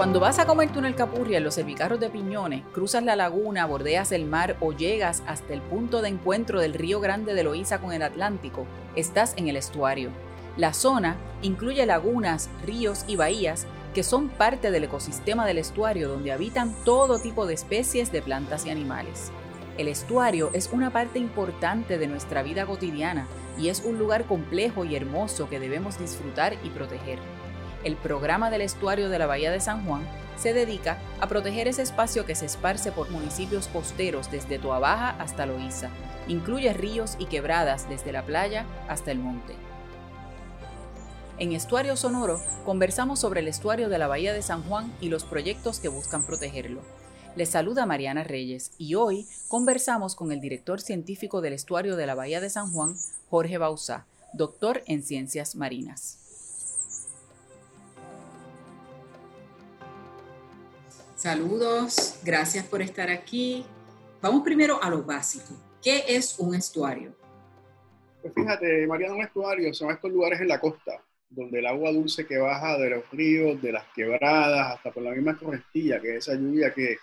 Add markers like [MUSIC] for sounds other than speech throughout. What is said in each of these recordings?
Cuando vas a comer túnel Capurria en los cervicarros de Piñones, cruzas la laguna, bordeas el mar o llegas hasta el punto de encuentro del río Grande de Loíza con el Atlántico, estás en el estuario. La zona incluye lagunas, ríos y bahías que son parte del ecosistema del estuario donde habitan todo tipo de especies de plantas y animales. El estuario es una parte importante de nuestra vida cotidiana y es un lugar complejo y hermoso que debemos disfrutar y proteger. El programa del estuario de la Bahía de San Juan se dedica a proteger ese espacio que se esparce por municipios costeros desde Toabaja hasta Loíza. Incluye ríos y quebradas desde la playa hasta el monte. En Estuario Sonoro conversamos sobre el estuario de la Bahía de San Juan y los proyectos que buscan protegerlo. Les saluda Mariana Reyes y hoy conversamos con el director científico del estuario de la Bahía de San Juan, Jorge Bausá, doctor en ciencias marinas. Saludos, gracias por estar aquí. Vamos primero a lo básico. ¿Qué es un estuario? Pues fíjate, Mariana, un estuario son estos lugares en la costa, donde el agua dulce que baja de los ríos, de las quebradas, hasta por la misma torrentilla, que es esa lluvia que,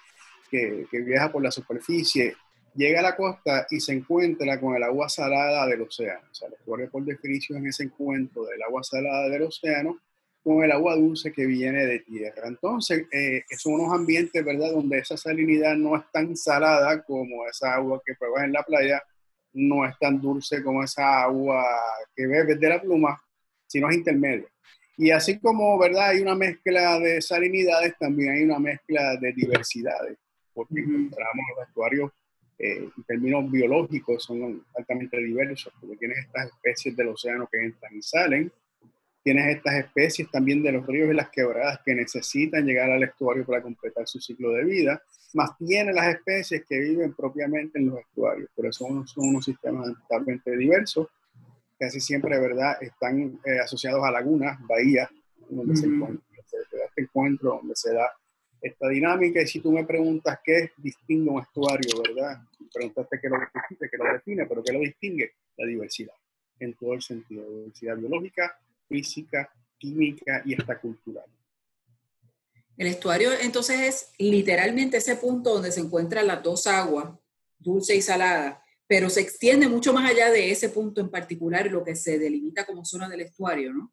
que, que viaja por la superficie, llega a la costa y se encuentra con el agua salada del océano. O sea, el estuario por definición es ese encuentro del agua salada del océano con el agua dulce que viene de tierra. Entonces, eh, son unos ambientes, ¿verdad?, donde esa salinidad no es tan salada como esa agua que pruebas en la playa, no es tan dulce como esa agua que bebes de la pluma, sino es intermedio. Y así como, ¿verdad?, hay una mezcla de salinidades, también hay una mezcla de diversidades, porque encontramos los estuarios eh, en términos biológicos son altamente diversos, porque tienes estas especies del océano que entran y salen, Tienes estas especies también de los ríos y las quebradas que necesitan llegar al estuario para completar su ciclo de vida, más tiene las especies que viven propiamente en los estuarios. Por eso son unos sistemas totalmente diversos, casi siempre, ¿verdad?, están eh, asociados a lagunas, bahías, donde se, encuentra, este encuentro, donde se da esta dinámica. Y si tú me preguntas qué distingue un estuario, ¿verdad? Preguntaste qué lo qué lo define, pero qué lo distingue, la diversidad, en todo el sentido, diversidad biológica, física, química y hasta cultural. El estuario entonces es literalmente ese punto donde se encuentran las dos aguas, dulce y salada, pero se extiende mucho más allá de ese punto en particular, lo que se delimita como zona del estuario, ¿no?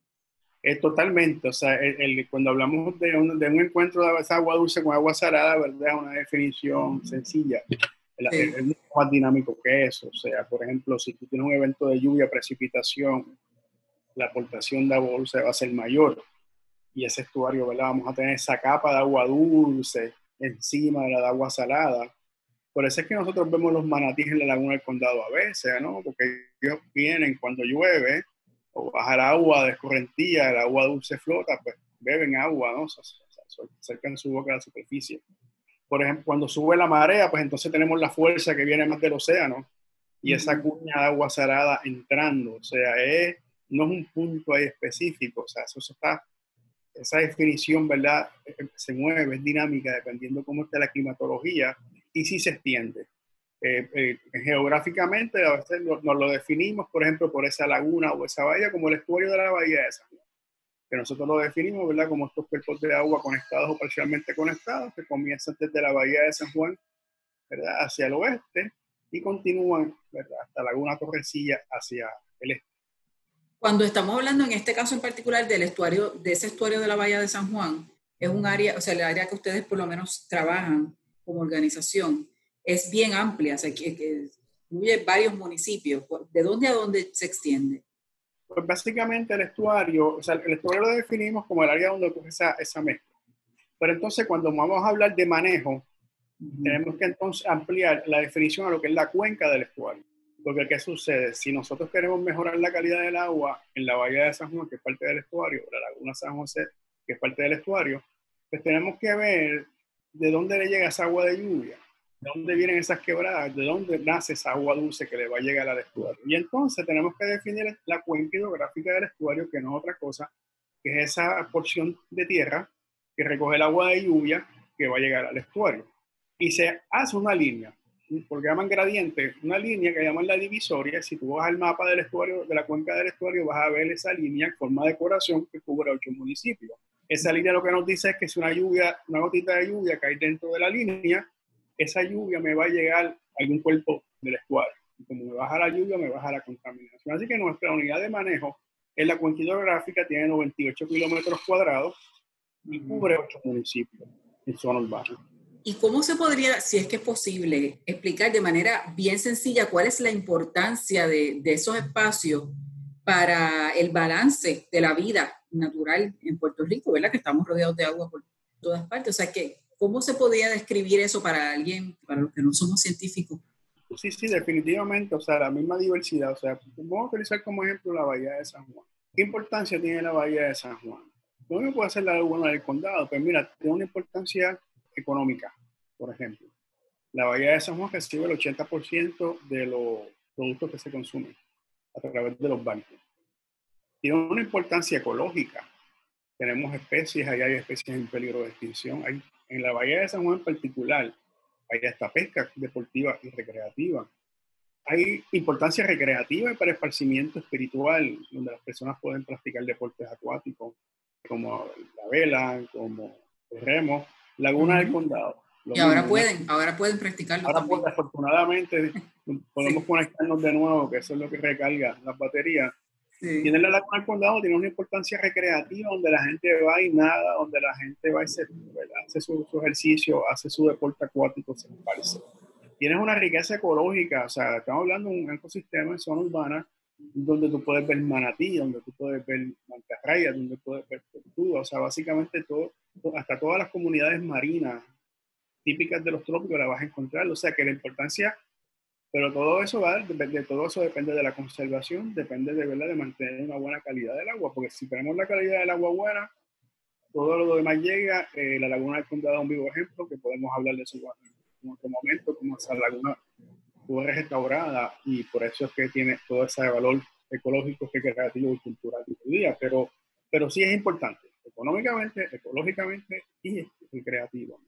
Es totalmente, o sea, cuando hablamos de un, de un, encuentro de agua dulce con agua salada, ¿verdad? Es una definición sencilla. Es mucho más dinámico que eso. O sea, por ejemplo, si tú tienes un evento de lluvia, precipitación, la aportación de agua dulce va a ser mayor. Y ese estuario, ¿verdad? Vamos a tener esa capa de agua dulce encima de la de agua salada. Por eso es que nosotros vemos los manatíes en la laguna del condado a veces, ¿no? Porque ellos vienen cuando llueve o baja el agua de escorrentía, el agua dulce flota, pues beben agua, ¿no? O sea, acercan su boca a la superficie. Por ejemplo, cuando sube la marea, pues entonces tenemos la fuerza que viene más del océano y esa cuña de agua salada entrando. O sea, es no es un punto ahí específico, o sea, eso está, esa definición, ¿verdad? Eh, eh, se mueve, es dinámica, dependiendo cómo esté la climatología y si se extiende. Eh, geográficamente, a veces nos, lo definimos, por ejemplo, por esa laguna o esa bahía, como el estuario de la bahía de San Juan, que nosotros lo definimos, ¿verdad? Como estos cuerpos de agua conectados o parcialmente conectados, que comienzan desde la bahía de San Juan, ¿verdad? Hacia el oeste y continúan, ¿verdad? Hasta Laguna Torrecilla hacia el este. Cuando estamos hablando en este caso en particular del estuario, de ese estuario de la Bahía de San Juan, es un área, o sea, el área que ustedes por lo menos trabajan como organización, es bien amplia, o sea, que, incluye varios municipios. ¿De dónde a dónde se extiende? Pues básicamente el estuario, o sea, el estuario lo definimos como el área donde ocurre esa, esa mezcla. Pero entonces cuando vamos a hablar de manejo, tenemos que entonces ampliar la definición a lo que es la cuenca del estuario. Porque, ¿qué sucede? Si nosotros queremos mejorar la calidad del agua en la bahía de San Juan, que es parte del estuario, la laguna San José, que es parte del estuario, pues tenemos que ver de dónde le llega esa agua de lluvia, de dónde vienen esas quebradas, de dónde nace esa agua dulce que le va a llegar al estuario. Y entonces tenemos que definir la cuenca hidrográfica del estuario, que no es otra cosa que es esa porción de tierra que recoge el agua de lluvia que va a llegar al estuario. Y se hace una línea porque llaman gradiente, una línea que llaman la divisoria. Si tú vas al mapa del estuario, de la cuenca del estuario, vas a ver esa línea en forma de corazón que cubre ocho municipios. Esa línea lo que nos dice es que si una lluvia, una gotita de lluvia cae dentro de la línea, esa lluvia me va a llegar a algún cuerpo del estuario. Y como me baja la lluvia, me baja la contaminación. Así que nuestra unidad de manejo en la cuenca hidrográfica tiene 98 kilómetros cuadrados y cubre 8 municipios en zona urbana. ¿Y cómo se podría, si es que es posible, explicar de manera bien sencilla cuál es la importancia de, de esos espacios para el balance de la vida natural en Puerto Rico, ¿verdad? Que estamos rodeados de agua por todas partes. O sea, que, ¿cómo se podría describir eso para alguien, para los que no somos científicos? Sí, sí, definitivamente. O sea, la misma diversidad. O sea, vamos a utilizar como ejemplo la Bahía de San Juan. ¿Qué importancia tiene la Bahía de San Juan? ¿Cómo puede hacer la laguna del condado? Pues mira, tiene una importancia económica, por ejemplo. La Bahía de San Juan recibe el 80% de los productos que se consumen a través de los bancos. Tiene una importancia ecológica. Tenemos especies, ahí hay especies en peligro de extinción. Hay, en la Bahía de San Juan en particular, hay hasta pesca deportiva y recreativa. Hay importancia recreativa para esparcimiento espiritual, donde las personas pueden practicar deportes acuáticos, como la vela, como el remo, Laguna del Condado. Y ahora pueden, ahora pueden practicarlo. Ahora pues, afortunadamente podemos conectarnos de nuevo, que eso es lo que recarga las baterías. Tiene la Laguna del Condado, tiene una importancia recreativa donde la gente va y nada, donde la gente va y se, hace su, ejercicio, hace su deporte acuático, se parece. Tienes una riqueza ecológica, o sea, estamos hablando de un ecosistema en zona urbana donde tú puedes ver manatí, donde tú puedes ver mantarrayas, donde puedes ver tortugas, o sea, básicamente todo, hasta todas las comunidades marinas típicas de los trópicos las vas a encontrar, o sea que la importancia, pero todo eso va, de, todo eso depende de la conservación, depende de, ¿verdad? de mantener una buena calidad del agua, porque si tenemos la calidad del agua buena, todo lo demás llega, eh, la laguna del condado es un vivo ejemplo, que podemos hablar de eso en otro momento, como esa laguna fue restaurada y por eso es que tiene todo ese valor ecológico, creativo y cultural hoy día, pero, pero sí es importante, económicamente, ecológicamente y creativo.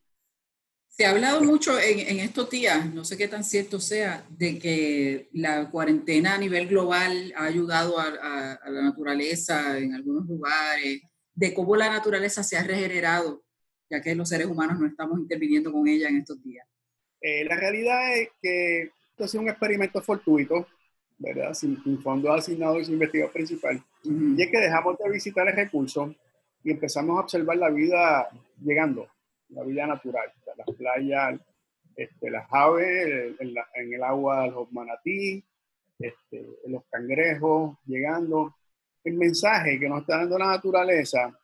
Se ha hablado mucho en, estos días, no sé qué tan cierto sea, de que la cuarentena a nivel global ha ayudado a, la naturaleza en algunos lugares, de cómo la naturaleza se ha regenerado, ya que los seres humanos no estamos interviniendo con ella en estos días. Eh, la realidad es que esto ha sido un experimento fortuito, ¿verdad? Sin, sin fondo asignado y sin investigador principal. Y es que dejamos de visitar el recurso y empezamos a observar la vida llegando, la vida natural, las playas, este, las aves, en, el agua los manatí, este, los cangrejos llegando. El mensaje que nos está dando la naturaleza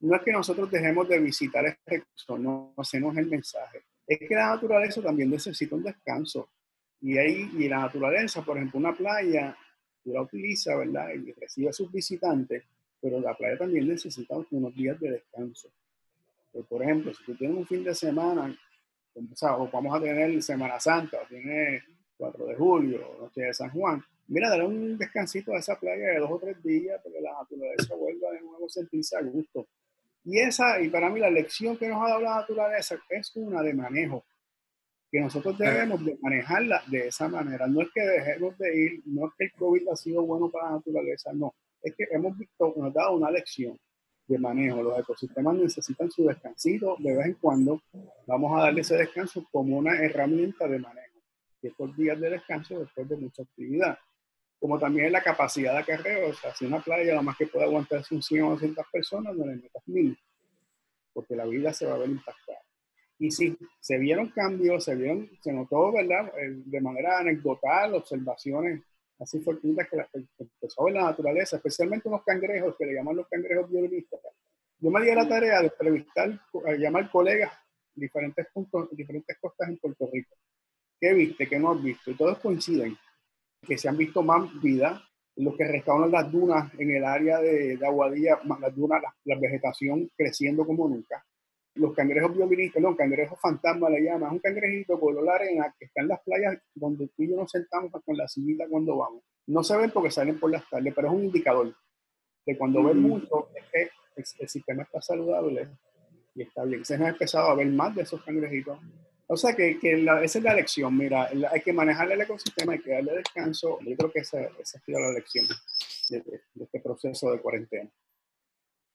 no es que nosotros dejemos de visitar el recurso, no hacemos el mensaje. Es que la naturaleza también necesita un descanso. Y ahí, y la naturaleza, por ejemplo, una playa, tú la utilizas, ¿verdad? Y recibe a sus visitantes, pero la playa también necesita unos días de descanso. por ejemplo, si tú tienes un fin de semana, o, vamos a tener Semana Santa, o tienes 4 de julio, Noche de San Juan, mira, dale un descansito a esa playa de dos o tres días, porque la naturaleza vuelva de nuevo a sentirse a gusto. Y esa, y para mí la lección que nos ha dado la naturaleza es una de manejo que nosotros debemos de manejarla de esa manera. No es que dejemos de ir, no es que el COVID ha sido bueno para la naturaleza, no. Es que hemos visto, nos ha dado una lección de manejo. Los ecosistemas necesitan su descansito de vez en cuando. Vamos a darle ese descanso como una herramienta de manejo. Y estos días de descanso después de mucha actividad. Como también la capacidad de acarreo. O sea, si una playa, lo más que puede aguantarse un 100 o 200 personas, no le metas mil. Porque la vida se va a ver impactada. Y sí, se vieron cambios, se vieron, se notó, ¿verdad? De manera anecdotal, observaciones así fortuitas que, empezó a ver la naturaleza, especialmente unos cangrejos que le llaman los cangrejos violinistas. Yo me di la tarea de entrevistar, llamar colegas diferentes puntos, diferentes costas en Puerto Rico. ¿Qué viste? ¿Qué no has visto? Y todos coinciden que se han visto más vida los que restauran las dunas en el área de, de Aguadilla, más las dunas, la vegetación creciendo como nunca los cangrejos violinistas, no, cangrejos fantasma le llaman, un cangrejito la arena que está en las playas donde tú y yo nos sentamos con la sillita cuando vamos. No se ven porque salen por las tardes, pero es un indicador de cuando ven mucho es que el, sistema está saludable y está bien. Se nos ha empezado a ver más de esos cangrejitos. O sea que, que esa es la lección, mira, hay que manejar el ecosistema, hay que darle descanso. Yo creo que esa, esa ha sido la lección de este proceso de cuarentena.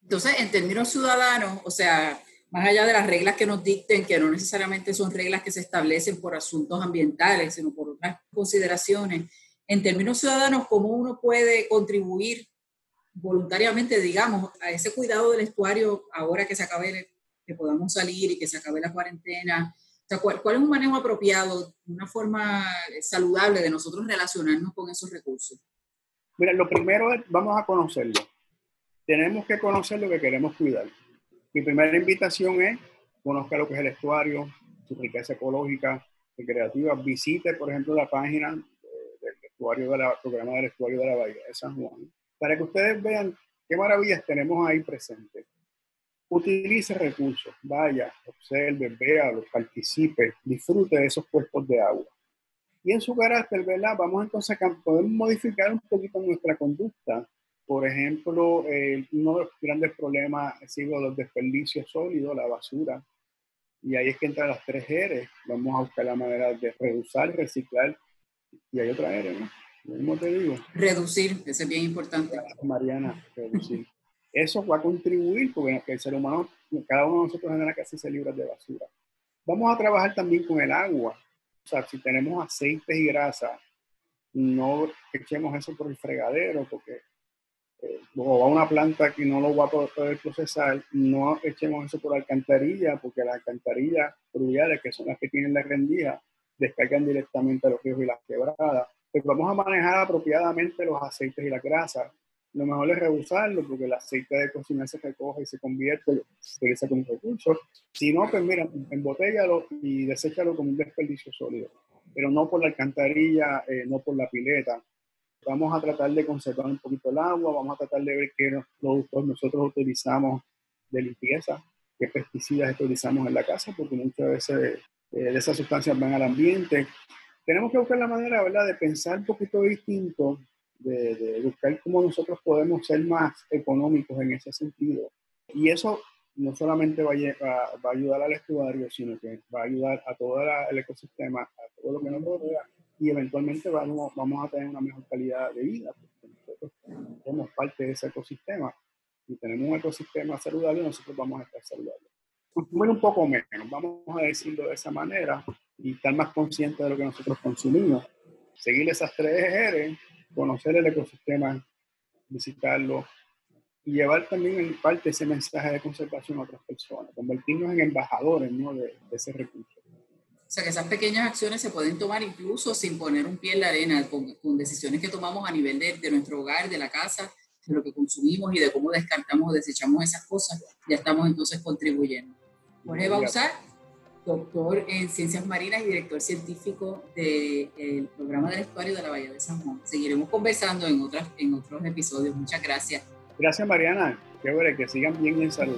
Entonces, en términos ciudadanos, o sea, más allá de las reglas que nos dicten, que no necesariamente son reglas que se establecen por asuntos ambientales, sino por otras consideraciones, en términos ciudadanos, ¿cómo uno puede contribuir voluntariamente, digamos, a ese cuidado del estuario ahora que se acabe, que podamos salir y que se acabe la cuarentena? O sea, ¿cuál, ¿cuál, es un manejo apropiado, una forma saludable de nosotros relacionarnos con esos recursos? Mira, lo primero es, vamos a conocerlo. Tenemos que conocer lo que queremos cuidar. Mi primera invitación es, conozca lo que es el estuario, su riqueza ecológica, recreativa. Visite, por ejemplo, la página del estuario de programa del estuario de la Bahía de San Juan, para que ustedes vean qué maravillas tenemos ahí presentes. Utilice recursos, vaya, observe, vea, participe, disfrute de esos cuerpos de agua. Y en su carácter, ¿verdad? Vamos entonces a poder modificar un poquito nuestra conducta. Por ejemplo, eh, uno de los grandes problemas ha sido los desperdicios sólidos, la basura. Y ahí es que entran las tres R. Vamos a buscar la manera de reducir, reciclar. Y hay otra R, ¿no? ¿Cómo te digo? Reducir, eso es bien importante. Mariana, reducir. Eso va a contribuir porque el ser humano, cada uno de nosotros genera casi se libras de basura. Vamos a trabajar también con el agua. O sea, si tenemos aceites y grasa, no echemos eso por el fregadero porque eh, o a una planta que no lo va a poder procesar, no echemos eso por alcantarilla porque las alcantarillas fluviales, que son las que tienen la rendija, descargan directamente a los ríos y las quebradas. Pues vamos a manejar apropiadamente los aceites y las grasas. Lo mejor es reusarlo porque el aceite de cocina se recoge y se convierte, se utiliza como recurso. Si no, pues mira, embotellalo y deséchalo como un desperdicio sólido. Pero no por la alcantarilla, eh, no por la pileta. Vamos a tratar de conservar un poquito el agua, vamos a tratar de ver qué productos nosotros utilizamos de limpieza, qué pesticidas utilizamos en la casa, porque muchas veces eh, esas sustancias van al ambiente. Tenemos que buscar la manera, de pensar un poquito distinto, de, buscar cómo nosotros podemos ser más económicos en ese sentido. Y eso no solamente va a, va a ayudar al estuario, sino que va a ayudar a todo el ecosistema, a todo lo que nos rodea, y eventualmente vamos, a tener una mejor calidad de vida, porque nosotros somos parte de ese ecosistema. Y tenemos un ecosistema saludable, nosotros vamos a estar saludables. Consumir un poco menos, vamos a decirlo de esa manera, y estar más consciente de lo que nosotros consumimos. Seguir esas tres ejes, conocer el ecosistema, visitarlo y llevar también en parte ese mensaje de conservación a otras personas, convertirnos en embajadores de, ese recurso. O sea, que esas pequeñas acciones se pueden tomar incluso sin poner un pie en la arena, con, con decisiones que tomamos a nivel de, de, nuestro hogar, de la casa, de lo que consumimos y de cómo descartamos o desechamos esas cosas, ya estamos entonces contribuyendo. Jorge Bausar, doctor en ciencias marinas y director científico del programa del estuario de la Bahía de San Juan. Seguiremos conversando en, otras, en otros episodios. Muchas gracias. Gracias, Mariana. Qué bueno, que sigan bien en salud.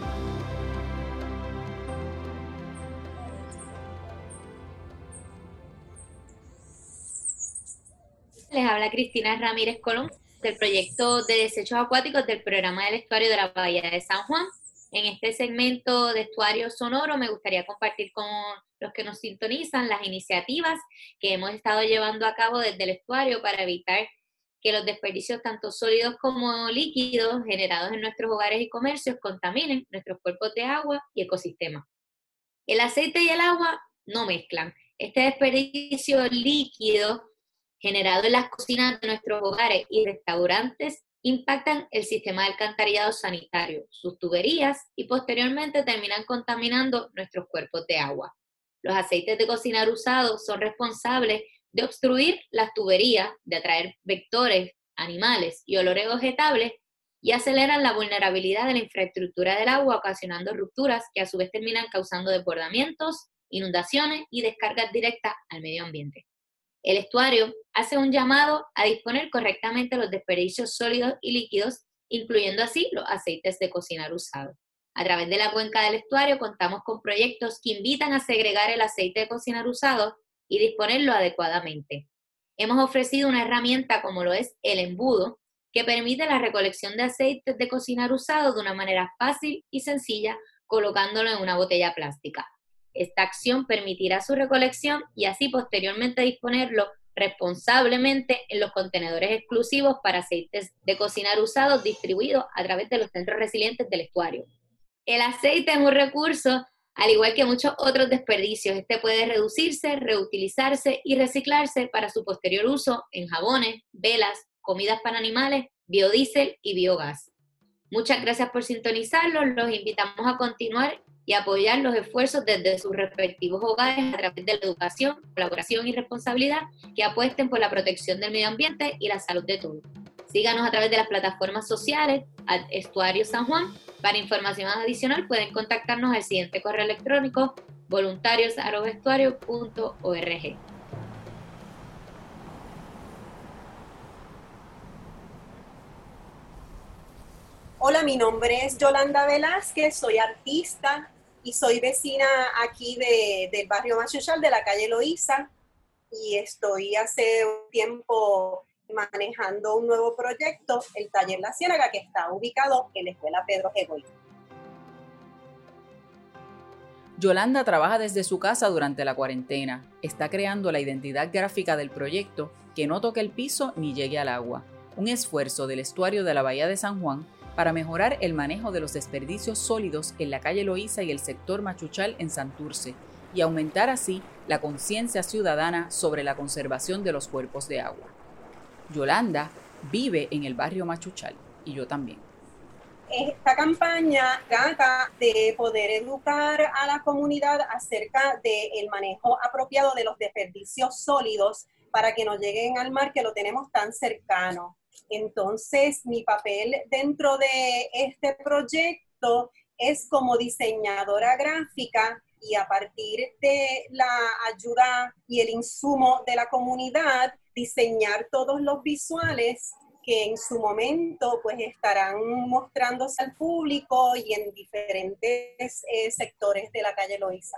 Les habla Cristina Ramírez Colón del proyecto de desechos acuáticos del programa del estuario de la Bahía de San Juan. En este segmento de estuario sonoro me gustaría compartir con los que nos sintonizan las iniciativas que hemos estado llevando a cabo desde el estuario para evitar que los desperdicios tanto sólidos como líquidos generados en nuestros hogares y comercios contaminen nuestros cuerpos de agua y ecosistemas. El aceite y el agua no mezclan. Este desperdicio líquido generado en las cocinas de nuestros hogares y restaurantes impactan el sistema de alcantarillado sanitario, sus tuberías y posteriormente terminan contaminando nuestros cuerpos de agua. Los aceites de cocinar usados son responsables de obstruir las tuberías, de atraer vectores, animales y olores vegetables y aceleran la vulnerabilidad de la infraestructura del agua, ocasionando rupturas que a su vez terminan causando desbordamientos, inundaciones y descargas directas al medio ambiente. El estuario hace un llamado a disponer correctamente los desperdicios sólidos y líquidos, incluyendo así los aceites de cocinar usados. A través de la cuenca del estuario contamos con proyectos que invitan a segregar el aceite de cocinar usado y disponerlo adecuadamente. Hemos ofrecido una herramienta como lo es el embudo, que permite la recolección de aceites de cocinar usado de una manera fácil y sencilla colocándolo en una botella plástica. Esta acción permitirá su recolección y así posteriormente disponerlo responsablemente en los contenedores exclusivos para aceites de cocinar usados distribuidos a través de los centros resilientes del estuario. El aceite es un recurso, al igual que muchos otros desperdicios. Este puede reducirse, reutilizarse y reciclarse para su posterior uso en jabones, velas, comidas para animales, biodiesel y biogás. Muchas gracias por sintonizarlos. Los invitamos a continuar y apoyar los esfuerzos desde sus respectivos hogares a través de la educación, colaboración y responsabilidad que apuesten por la protección del medio ambiente y la salud de todos. Síganos a través de las plataformas sociales Estuario San Juan. Para información adicional pueden contactarnos al siguiente correo electrónico voluntarios.estuario.org. Hola, mi nombre es Yolanda Velázquez, soy artista y soy vecina aquí del barrio Machuchal, de la calle Loíza, y estoy hace un tiempo manejando un nuevo proyecto, el Taller La Ciénaga, que está ubicado en la Escuela Pedro Egoy. Yolanda trabaja desde su casa durante la cuarentena. Está creando la identidad gráfica del proyecto que no toque el piso ni llegue al agua. Un esfuerzo del estuario de la Bahía de San Juan para mejorar el manejo de los desperdicios sólidos en la calle Loíza y el sector Machuchal en Santurce y aumentar así la conciencia ciudadana sobre la conservación de los cuerpos de agua. Yolanda vive en el barrio Machuchal y yo también. Esta campaña trata de poder educar a la comunidad acerca del manejo apropiado de los desperdicios sólidos para que no lleguen al mar que lo tenemos tan cercano. Entonces, mi papel dentro de este proyecto es como diseñadora gráfica y a partir de la ayuda y el insumo de la comunidad, diseñar todos los visuales que en su momento pues estarán mostrándose al público y en diferentes eh, sectores de la calle Loíza.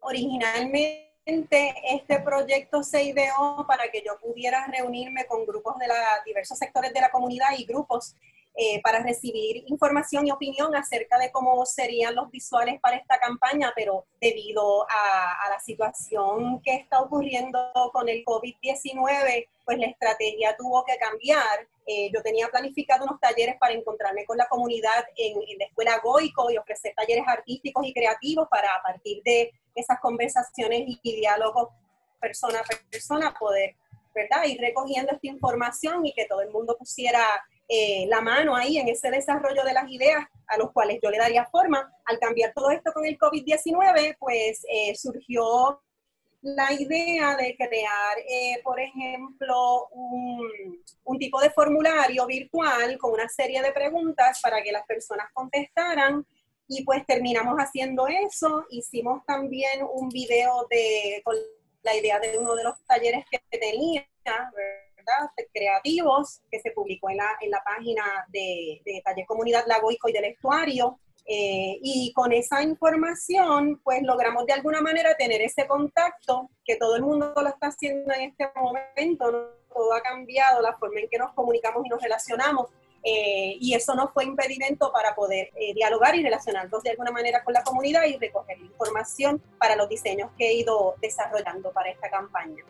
Originalmente este proyecto se ideó para que yo pudiera reunirme con grupos de la, diversos sectores de la comunidad y grupos eh, para recibir información y opinión acerca de cómo serían los visuales para esta campaña, pero debido a, a la situación que está ocurriendo con el COVID-19, pues la estrategia tuvo que cambiar. Eh, yo tenía planificado unos talleres para encontrarme con la comunidad en, en, la escuela Goico y ofrecer talleres artísticos y creativos para a partir de esas conversaciones y, diálogos persona a persona poder, ¿verdad? Ir recogiendo esta información y que todo el mundo pusiera eh, la mano ahí en ese desarrollo de las ideas a los cuales yo le daría forma. Al cambiar todo esto con el COVID-19, pues eh, surgió la idea de crear, eh, por ejemplo, un, tipo de formulario virtual con una serie de preguntas para que las personas contestaran y pues terminamos haciendo eso. Hicimos también un video de, con la idea de uno de los talleres que tenía, ¿verdad? Creativos, que se publicó en la, en la página de, de Taller Comunidad Lagoico y del Estuario. Eh, y con esa información, pues logramos de alguna manera tener ese contacto, que todo el mundo lo está haciendo en este momento, todo ha cambiado, la forma en que nos comunicamos y nos relacionamos, eh, y eso no fue impedimento para poder eh, dialogar y relacionarnos de alguna manera con la comunidad y recoger información para los diseños que he ido desarrollando para esta campaña.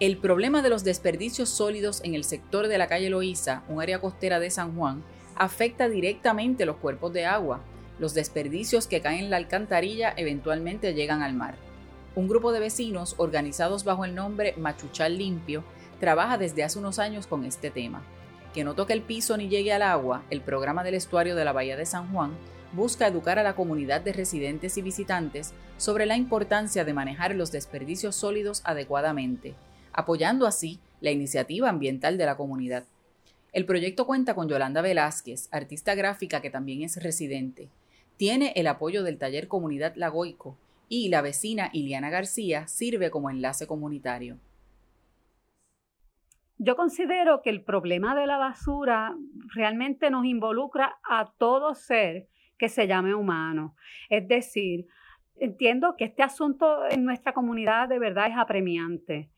El problema de los desperdicios sólidos en el sector de la calle Loíza, un área costera de San Juan, afecta directamente los cuerpos de agua. Los desperdicios que caen en la alcantarilla eventualmente llegan al mar. Un grupo de vecinos, organizados bajo el nombre Machuchal Limpio, trabaja desde hace unos años con este tema que no toque el piso ni llegue al agua, el programa del estuario de la Bahía de San Juan busca educar a la comunidad de residentes y visitantes sobre la importancia de manejar los desperdicios sólidos adecuadamente, apoyando así la iniciativa ambiental de la comunidad. El proyecto cuenta con Yolanda Velázquez, artista gráfica que también es residente. Tiene el apoyo del taller Comunidad Lagoico y la vecina Iliana García sirve como enlace comunitario. Yo considero que el problema de la basura realmente nos involucra a todo ser que se llame humano. Es decir, entiendo que este asunto en nuestra comunidad de verdad es apremiante.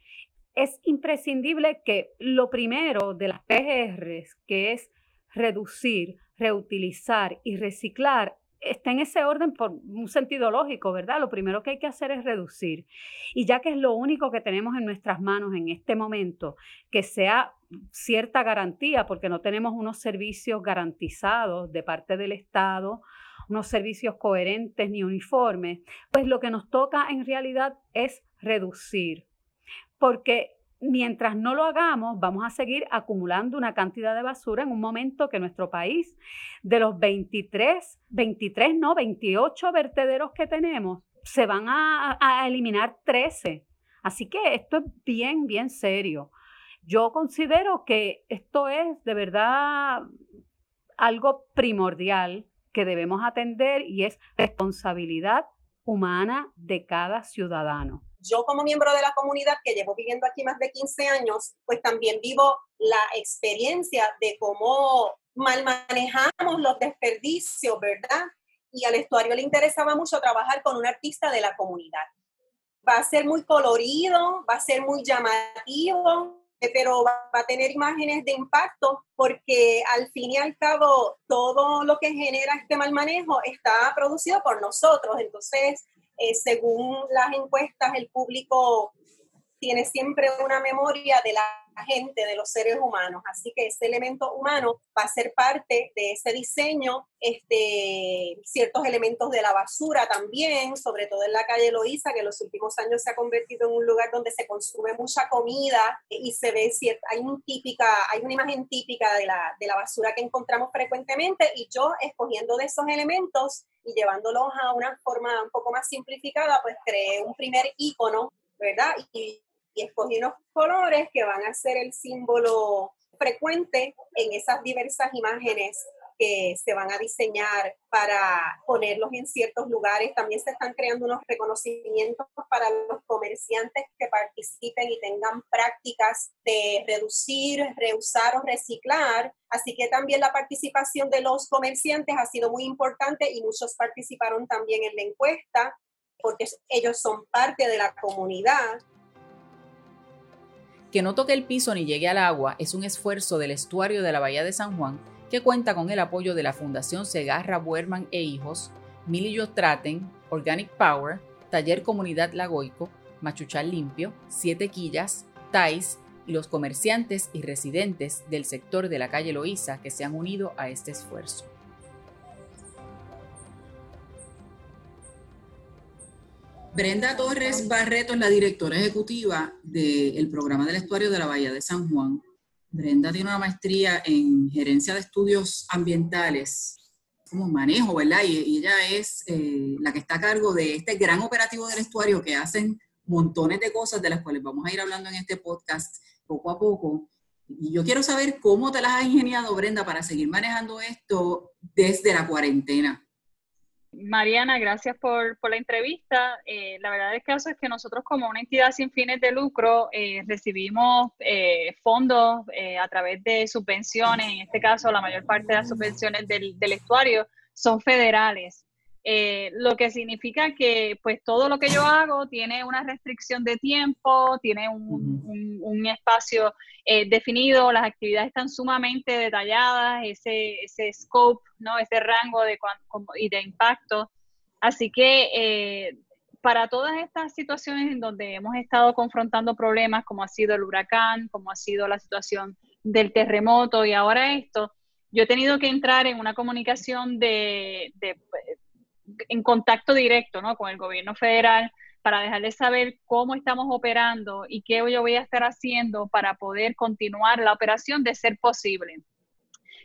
Es imprescindible que lo primero de las PGRs, que es reducir, reutilizar y reciclar, está en ese orden por un sentido lógico, ¿verdad? Lo primero que hay que hacer es reducir. Y ya que es lo único que tenemos en nuestras manos en este momento, que sea cierta garantía, porque no tenemos unos servicios garantizados de parte del Estado, unos servicios coherentes ni uniformes, pues lo que nos toca en realidad es reducir. Porque mientras no lo hagamos, vamos a seguir acumulando una cantidad de basura en un momento que nuestro país, de los 23, 23, no, 28 vertederos que tenemos, se van a, eliminar 13. Así que esto es bien, bien serio. Yo considero que esto es de verdad algo primordial que debemos atender y es responsabilidad humana de cada ciudadano yo como miembro de la comunidad que llevo viviendo aquí más de 15 años, pues también vivo la experiencia de cómo mal manejamos los desperdicios, ¿verdad? Y al estuario le interesaba mucho trabajar con un artista de la comunidad. Va a ser muy colorido, va a ser muy llamativo, eh, pero va a tener imágenes de impacto porque al fin y al cabo todo lo que genera este mal manejo está producido por nosotros. Entonces, según las encuestas, el público tiene siempre una memoria de la gente, de los seres humanos. Así que ese elemento humano va a ser parte de ese diseño, este, ciertos elementos de la basura también, sobre todo en la calle Loíza, que en los últimos años se ha convertido en un lugar donde se consume mucha comida y se ve, hay, un típica, hay una imagen típica de la, de la basura que encontramos frecuentemente y yo escogiendo de esos elementos y llevándolos a una forma un poco más simplificada, pues creé un primer icono, ¿verdad? Y y escogí unos colores que van a ser el símbolo frecuente en esas diversas imágenes que se van a diseñar para ponerlos en ciertos lugares. También se están creando unos reconocimientos para los comerciantes que participen y tengan prácticas de reducir, reusar o reciclar. Así que también la participación de los comerciantes ha sido muy importante y muchos participaron también en la encuesta porque ellos son parte de la comunidad que no toque el piso ni llegue al agua es un esfuerzo del estuario de la Bahía de San Juan que cuenta con el apoyo de la Fundación Segarra Buerman e Hijos, Milillo Traten, Organic Power, Taller Comunidad Lagoico, Machuchal Limpio, Siete Quillas, TAIS y los comerciantes y residentes del sector de la calle Loíza que se han unido a este esfuerzo. Brenda Torres Barreto es la directora ejecutiva del programa del estuario de la Bahía de San Juan. Brenda tiene una maestría en gerencia de estudios ambientales, como manejo, ¿verdad? Y, ella es eh, la que está a cargo de este gran operativo del estuario que hacen montones de cosas de las cuales vamos a ir hablando en este podcast poco a poco. Y yo quiero saber cómo te las has ingeniado, Brenda, para seguir manejando esto desde la cuarentena. Mariana, gracias por, la entrevista. Eh, la verdad que caso es que nosotros como una entidad sin fines de lucro eh, recibimos eh, fondos a través de subvenciones, en este caso la mayor parte de las subvenciones del, del estuario son federales. Eh, lo que significa que pues todo lo que yo hago tiene una restricción de tiempo, tiene un, espacio eh, definido, las actividades están sumamente detalladas, ese, ese scope, ¿no? ese rango de, y de impacto. Así que eh, para todas estas situaciones en donde hemos estado confrontando problemas como ha sido el huracán, como ha sido la situación del terremoto y ahora esto, yo he tenido que entrar en una comunicación de en contacto directo ¿no? con el gobierno federal para dejarles saber cómo estamos operando y qué yo voy a estar haciendo para poder continuar la operación de ser posible.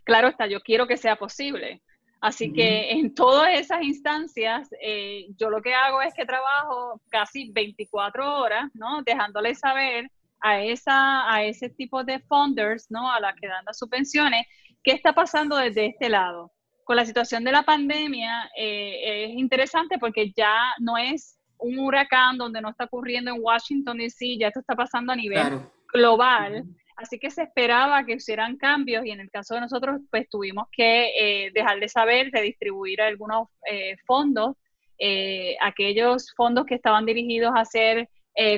Claro está, yo quiero que sea posible. Así que en todas esas instancias, eh, yo lo que hago es que trabajo casi 24 horas, ¿no? Dejándoles saber a, esa, a ese tipo de funders, ¿no? A las que dan las subvenciones, qué está pasando desde este lado con la situación de la pandemia eh, es interesante porque ya no es un huracán donde no está ocurriendo en Washington DC, ya esto está pasando a nivel global. Así que se esperaba que hicieran cambios y en el caso de nosotros, pues tuvimos que eh, dejar de saber, de distribuir algunos eh, fondos, aquellos fondos que estaban dirigidos a hacer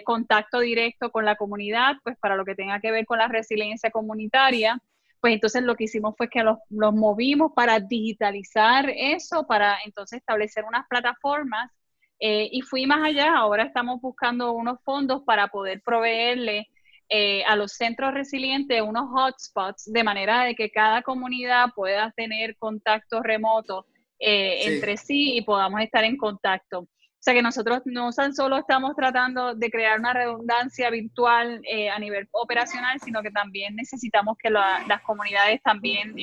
contacto directo con la comunidad, pues para lo que tenga que ver con la resiliencia comunitaria pues entonces lo que hicimos fue que los, los movimos para digitalizar eso, para entonces establecer unas plataformas eh, y fui más allá, ahora estamos buscando unos fondos para poder proveerle eh, a los centros resilientes unos hotspots de manera de que cada comunidad pueda tener contacto remoto eh, entre sí y podamos estar en contacto. O sea que nosotros no tan solo estamos tratando de crear una redundancia virtual a nivel operacional, sino que también necesitamos que las comunidades también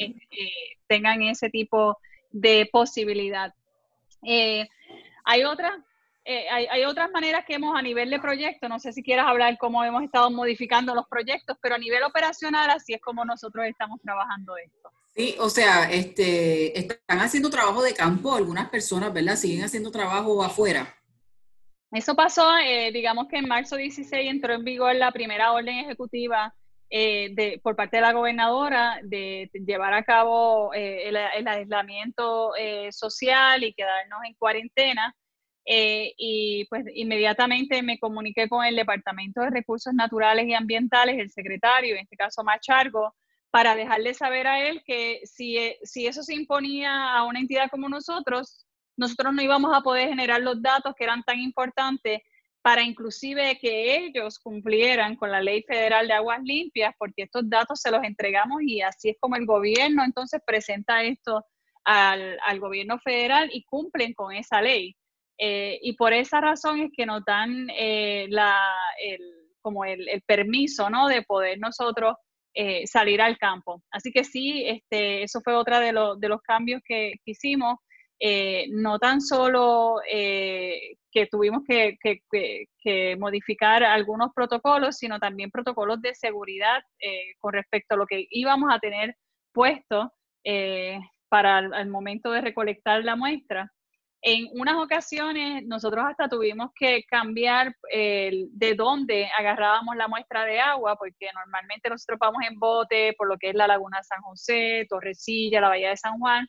tengan ese tipo de posibilidad. hay otras eh, hay, otras maneras que hemos a nivel de proyecto, no sé si quieras hablar cómo hemos estado modificando los proyectos, pero a nivel operacional así es como nosotros estamos trabajando esto. Sí, o sea, este, están haciendo trabajo de campo algunas personas, ¿verdad? Siguen haciendo trabajo afuera. Eso pasó, eh, digamos que en marzo 16 entró en vigor la primera orden ejecutiva eh, de, por parte de la gobernadora de llevar a cabo el, el, aislamiento social y quedarnos en cuarentena. Eh, y pues inmediatamente me comuniqué con el Departamento de Recursos Naturales y Ambientales, el secretario, en este caso Machargo, para dejarle saber a él que si, eh, si eso se imponía a una entidad como nosotros, nosotros no íbamos a poder generar los datos que eran tan importantes para inclusive que ellos cumplieran con la ley federal de aguas limpias, porque estos datos se los entregamos y así es como el gobierno entonces presenta esto al, al gobierno federal y cumplen con esa ley. Eh, y por esa razón es que nos dan eh, la, el, como el, el, permiso ¿no? de poder nosotros eh, salir al campo. Así que sí, este, eso fue otra de, de los cambios que, hicimos. no tan solo que tuvimos que, que, que, modificar algunos protocolos, sino también protocolos de seguridad con respecto a lo que íbamos a tener puesto para el momento de recolectar la muestra. En unas ocasiones nosotros hasta tuvimos que cambiar de dónde agarrábamos la muestra de agua, porque normalmente nosotros vamos en bote por lo que es la Laguna San José, Torrecilla, la Bahía de San Juan,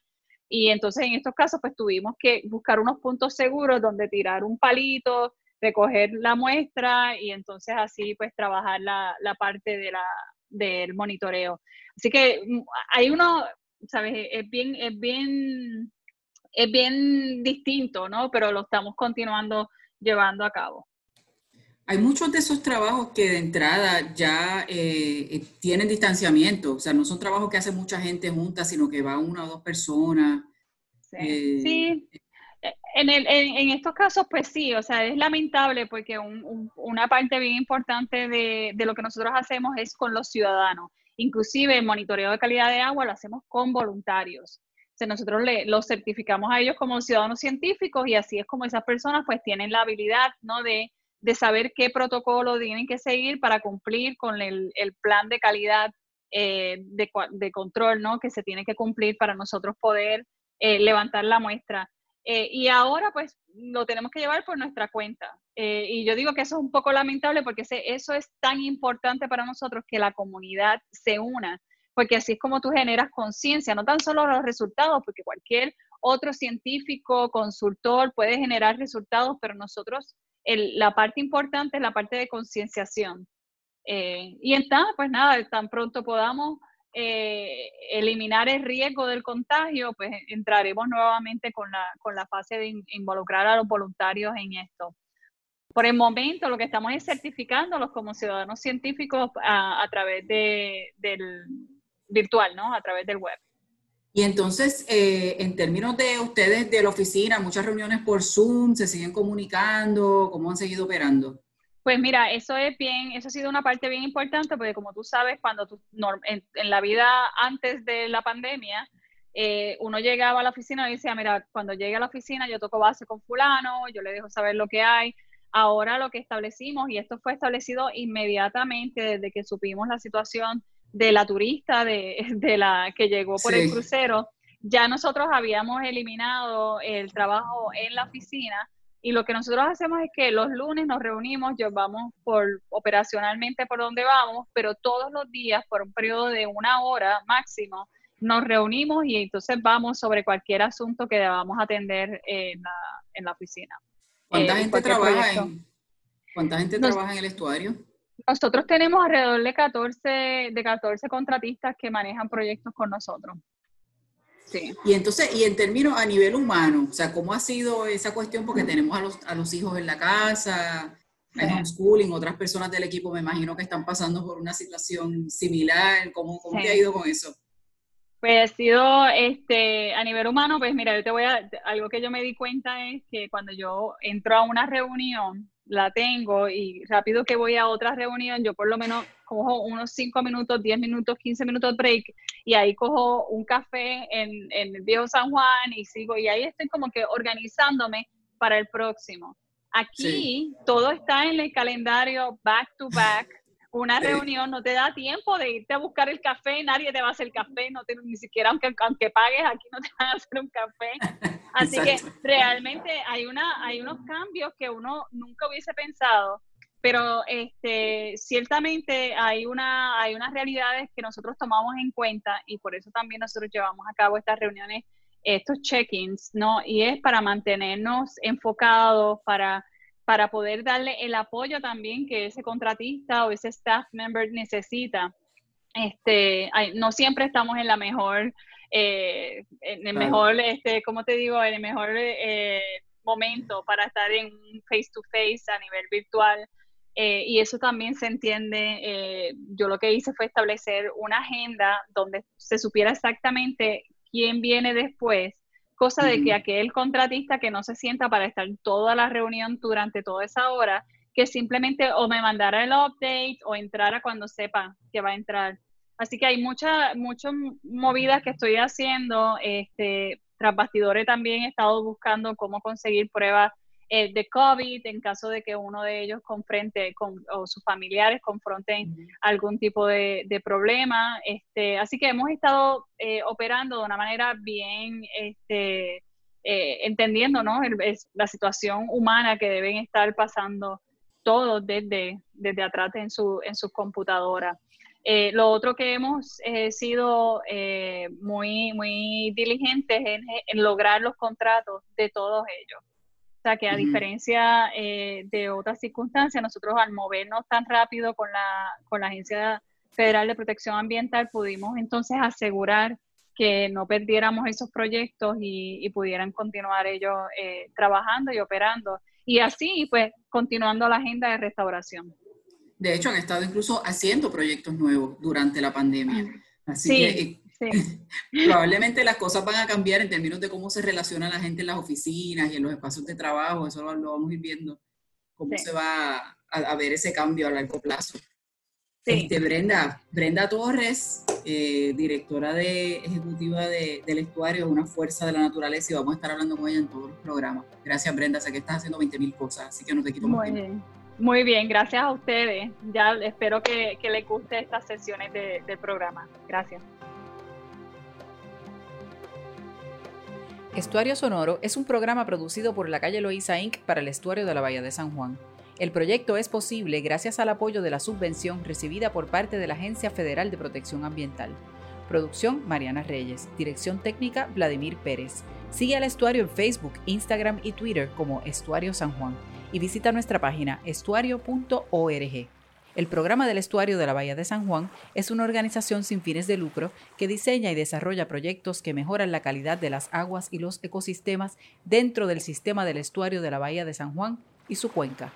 y entonces en estos casos pues tuvimos que buscar unos puntos seguros donde tirar un palito, recoger la muestra y entonces así pues trabajar la, la parte de la, del monitoreo. Así que mm, hay uno, ¿sabes? Es bien, es bien es bien distinto, ¿no? Pero lo estamos continuando llevando a cabo. Hay muchos de esos trabajos que de entrada ya eh, eh, tienen distanciamiento, o sea, no son trabajos que hace mucha gente junta, sino que va una o dos personas. Sí, eh, En, en, estos casos, pues sí, o sea, es lamentable porque una parte bien importante de, de, lo que nosotros hacemos es con los ciudadanos. Inclusive el monitoreo de calidad de agua lo hacemos con voluntarios nosotros le, los certificamos a ellos como ciudadanos científicos y así es como esas personas pues tienen la habilidad, ¿no? De, de saber qué protocolo tienen que seguir para cumplir con el, el plan de calidad eh, de, de, control, ¿no? Que se tiene que cumplir para nosotros poder eh, levantar la muestra. Eh, y ahora pues lo tenemos que llevar por nuestra cuenta. y yo digo que eso es un poco lamentable porque eso es tan importante para nosotros que la comunidad se una porque así es como tú generas conciencia, no tan solo los resultados, porque cualquier otro científico, consultor puede generar resultados, pero nosotros la parte importante es la parte de concienciación. Eh, y entonces, pues nada, tan pronto podamos eh, eliminar el riesgo del contagio, pues entraremos nuevamente con la, con la fase de involucrar a los voluntarios en esto. Por el momento, lo que estamos es certificándolos como ciudadanos científicos a, través de, del, virtual, ¿no? A través del web. Y entonces, eh, en términos de ustedes de la oficina, muchas reuniones por Zoom, ¿se siguen comunicando? ¿Cómo han seguido operando? Pues mira, eso es bien, eso ha sido una parte bien importante, porque como tú sabes, cuando tú, en, la vida antes de la pandemia, eh, uno llegaba a la oficina y decía, mira, cuando llegue a la oficina yo toco base con fulano, yo le dejo saber lo que hay. Ahora lo que establecimos, y esto fue establecido inmediatamente desde que supimos la situación de la turista de, [LAUGHS] de la que llegó por el crucero, ya nosotros habíamos eliminado el trabajo en la oficina y lo que nosotros hacemos es que los lunes nos reunimos, vamos por operacionalmente por donde vamos, pero todos los días por un periodo de una hora máximo nos reunimos y entonces vamos sobre cualquier asunto que debamos atender en la, en la oficina. ¿Cuánta eh, gente trabaja en, ¿cuánta gente trabaja en el estuario? Nosotros tenemos alrededor de 14, de 14 contratistas que manejan proyectos con nosotros. Sí. Y entonces, y en términos a nivel humano, o sea, ¿cómo ha sido esa cuestión? Porque tenemos a los, a los hijos en la casa, hay homeschooling, otras personas del equipo me imagino que están pasando por una situación similar. ¿Cómo, cómo te ha ido con eso? Pues ha sido, este, a nivel humano, pues mira, yo te voy a, algo que yo me di cuenta es que cuando yo entro a una reunión, la tengo y rápido que voy a otra reunión, yo por lo menos cojo unos 5 minutos, 10 minutos, 15 minutos break y ahí cojo un café en, en el viejo San Juan y sigo y ahí estoy como que organizándome para el próximo. Aquí todo está en el calendario back to back. Una reunión no te da tiempo de irte a buscar el café, nadie te va a hacer café, no te, ni siquiera aunque, aunque pagues, aquí no te van a hacer un café. [LAUGHS] Así que realmente hay, una, hay unos cambios que uno nunca hubiese pensado, pero este, ciertamente hay, una, hay unas realidades que nosotros tomamos en cuenta y por eso también nosotros llevamos a cabo estas reuniones estos check-ins, ¿no? Y es para mantenernos enfocados, para, para poder darle el apoyo también que ese contratista o ese staff member necesita. Este, no siempre estamos en la mejor, eh, en el mejor, este, ¿cómo te digo? En el mejor eh, momento para estar en face to face a nivel virtual. Eh, y eso también se entiende. yo lo que hice fue establecer una agenda donde se supiera exactamente quién viene después, cosa de que aquel contratista que no se sienta para estar toda la reunión durante toda esa hora, que simplemente o me mandara el update o entrara cuando sepa que va a entrar. Así que hay muchas muchas movidas que estoy haciendo. Este, tras bastidores también he estado buscando cómo conseguir pruebas eh, de COVID en caso de que uno de ellos confronte con, o sus familiares confronten algún tipo de, problema. Este, así que hemos estado eh, operando de una manera bien este, eh, entendiendo ¿no? la situación humana que deben estar pasando todos desde, desde atrás en su, en sus computadoras. Lo otro que hemos sido muy, muy diligentes en, lograr los contratos de todos ellos. O sea que a diferencia eh, de otras circunstancias, nosotros al movernos tan rápido con la, con la Agencia Federal de Protección Ambiental pudimos entonces asegurar que no perdiéramos esos proyectos y, pudieran continuar ellos eh, trabajando y operando. Y así, pues, continuando la agenda de restauración. De hecho, han estado incluso haciendo proyectos nuevos durante la pandemia. Así que eh, [LAUGHS] Probablemente las cosas van a cambiar en términos de cómo se relaciona la gente en las oficinas y en los espacios de trabajo, eso lo, vamos a ir viendo, cómo se va a, ver ese cambio a largo plazo. Este, Brenda, Brenda Torres, eh, directora de, ejecutiva del estuario, es una fuerza de la naturaleza y vamos a estar hablando con ella en todos los programas. Gracias Brenda, sé que estás haciendo 20.000 cosas, así que no te quito más Muy Bien. Muy bien, gracias a ustedes. Ya espero que, les guste estas sesiones del programa. Gracias. Estuario Sonoro es un programa producido por la calle Loíza Inc. para el estuario de la Bahía de San Juan. El proyecto es posible gracias al apoyo de la subvención recibida por parte de la Agencia Federal de Protección Ambiental. Producción Mariana Reyes. Dirección técnica Vladimir Pérez. Sigue al estuario en Facebook, Instagram y Twitter como Estuario San Juan y visita nuestra página estuario.org. El programa del estuario de la Bahía de San Juan es una organización sin fines de lucro que diseña y desarrolla proyectos que mejoran la calidad de las aguas y los ecosistemas dentro del sistema del estuario de la Bahía de San Juan y su cuenca.